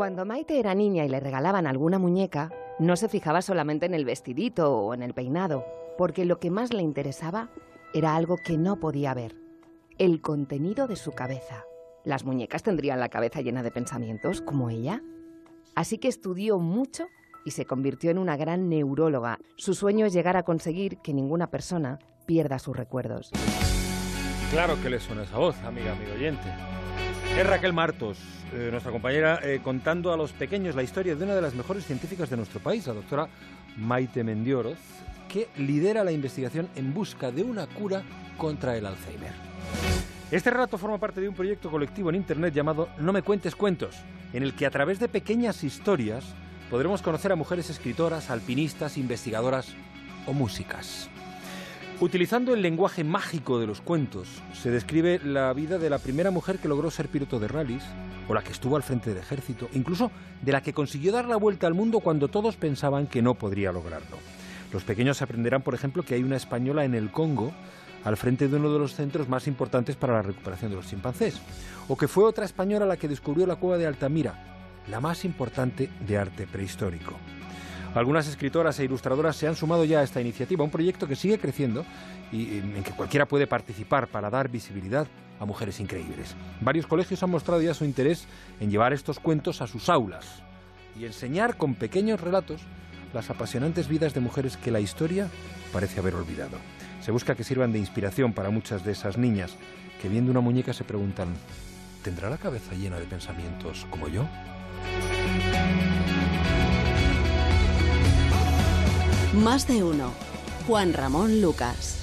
Cuando Maite era niña y le regalaban alguna muñeca, no se fijaba solamente en el vestidito o en el peinado, porque lo que más le interesaba era algo que no podía ver, el contenido de su cabeza. ¿Las muñecas tendrían la cabeza llena de pensamientos como ella? Así que estudió mucho y se convirtió en una gran neuróloga. Su sueño es llegar a conseguir que ninguna persona pierda sus recuerdos. Claro que le suena esa voz, amiga, amigo oyente. Es Raquel Martos, eh, nuestra compañera, eh, contando a los pequeños la historia de una de las mejores científicas de nuestro país, la doctora Maite Mendioroz, que lidera la investigación en busca de una cura contra el Alzheimer. Este relato forma parte de un proyecto colectivo en Internet llamado No me cuentes cuentos, en el que a través de pequeñas historias podremos conocer a mujeres escritoras, alpinistas, investigadoras o músicas. Utilizando el lenguaje mágico de los cuentos, se describe la vida de la primera mujer que logró ser piloto de rallies, o la que estuvo al frente del ejército, incluso de la que consiguió dar la vuelta al mundo cuando todos pensaban que no podría lograrlo. Los pequeños aprenderán, por ejemplo, que hay una española en el Congo al frente de uno de los centros más importantes para la recuperación de los chimpancés, o que fue otra española la que descubrió la cueva de Altamira, la más importante de arte prehistórico. Algunas escritoras e ilustradoras se han sumado ya a esta iniciativa, un proyecto que sigue creciendo y en que cualquiera puede participar para dar visibilidad a mujeres increíbles. Varios colegios han mostrado ya su interés en llevar estos cuentos a sus aulas y enseñar con pequeños relatos las apasionantes vidas de mujeres que la historia parece haber olvidado. Se busca que sirvan de inspiración para muchas de esas niñas que viendo una muñeca se preguntan, ¿tendrá la cabeza llena de pensamientos como yo? Más de uno. Juan Ramón Lucas.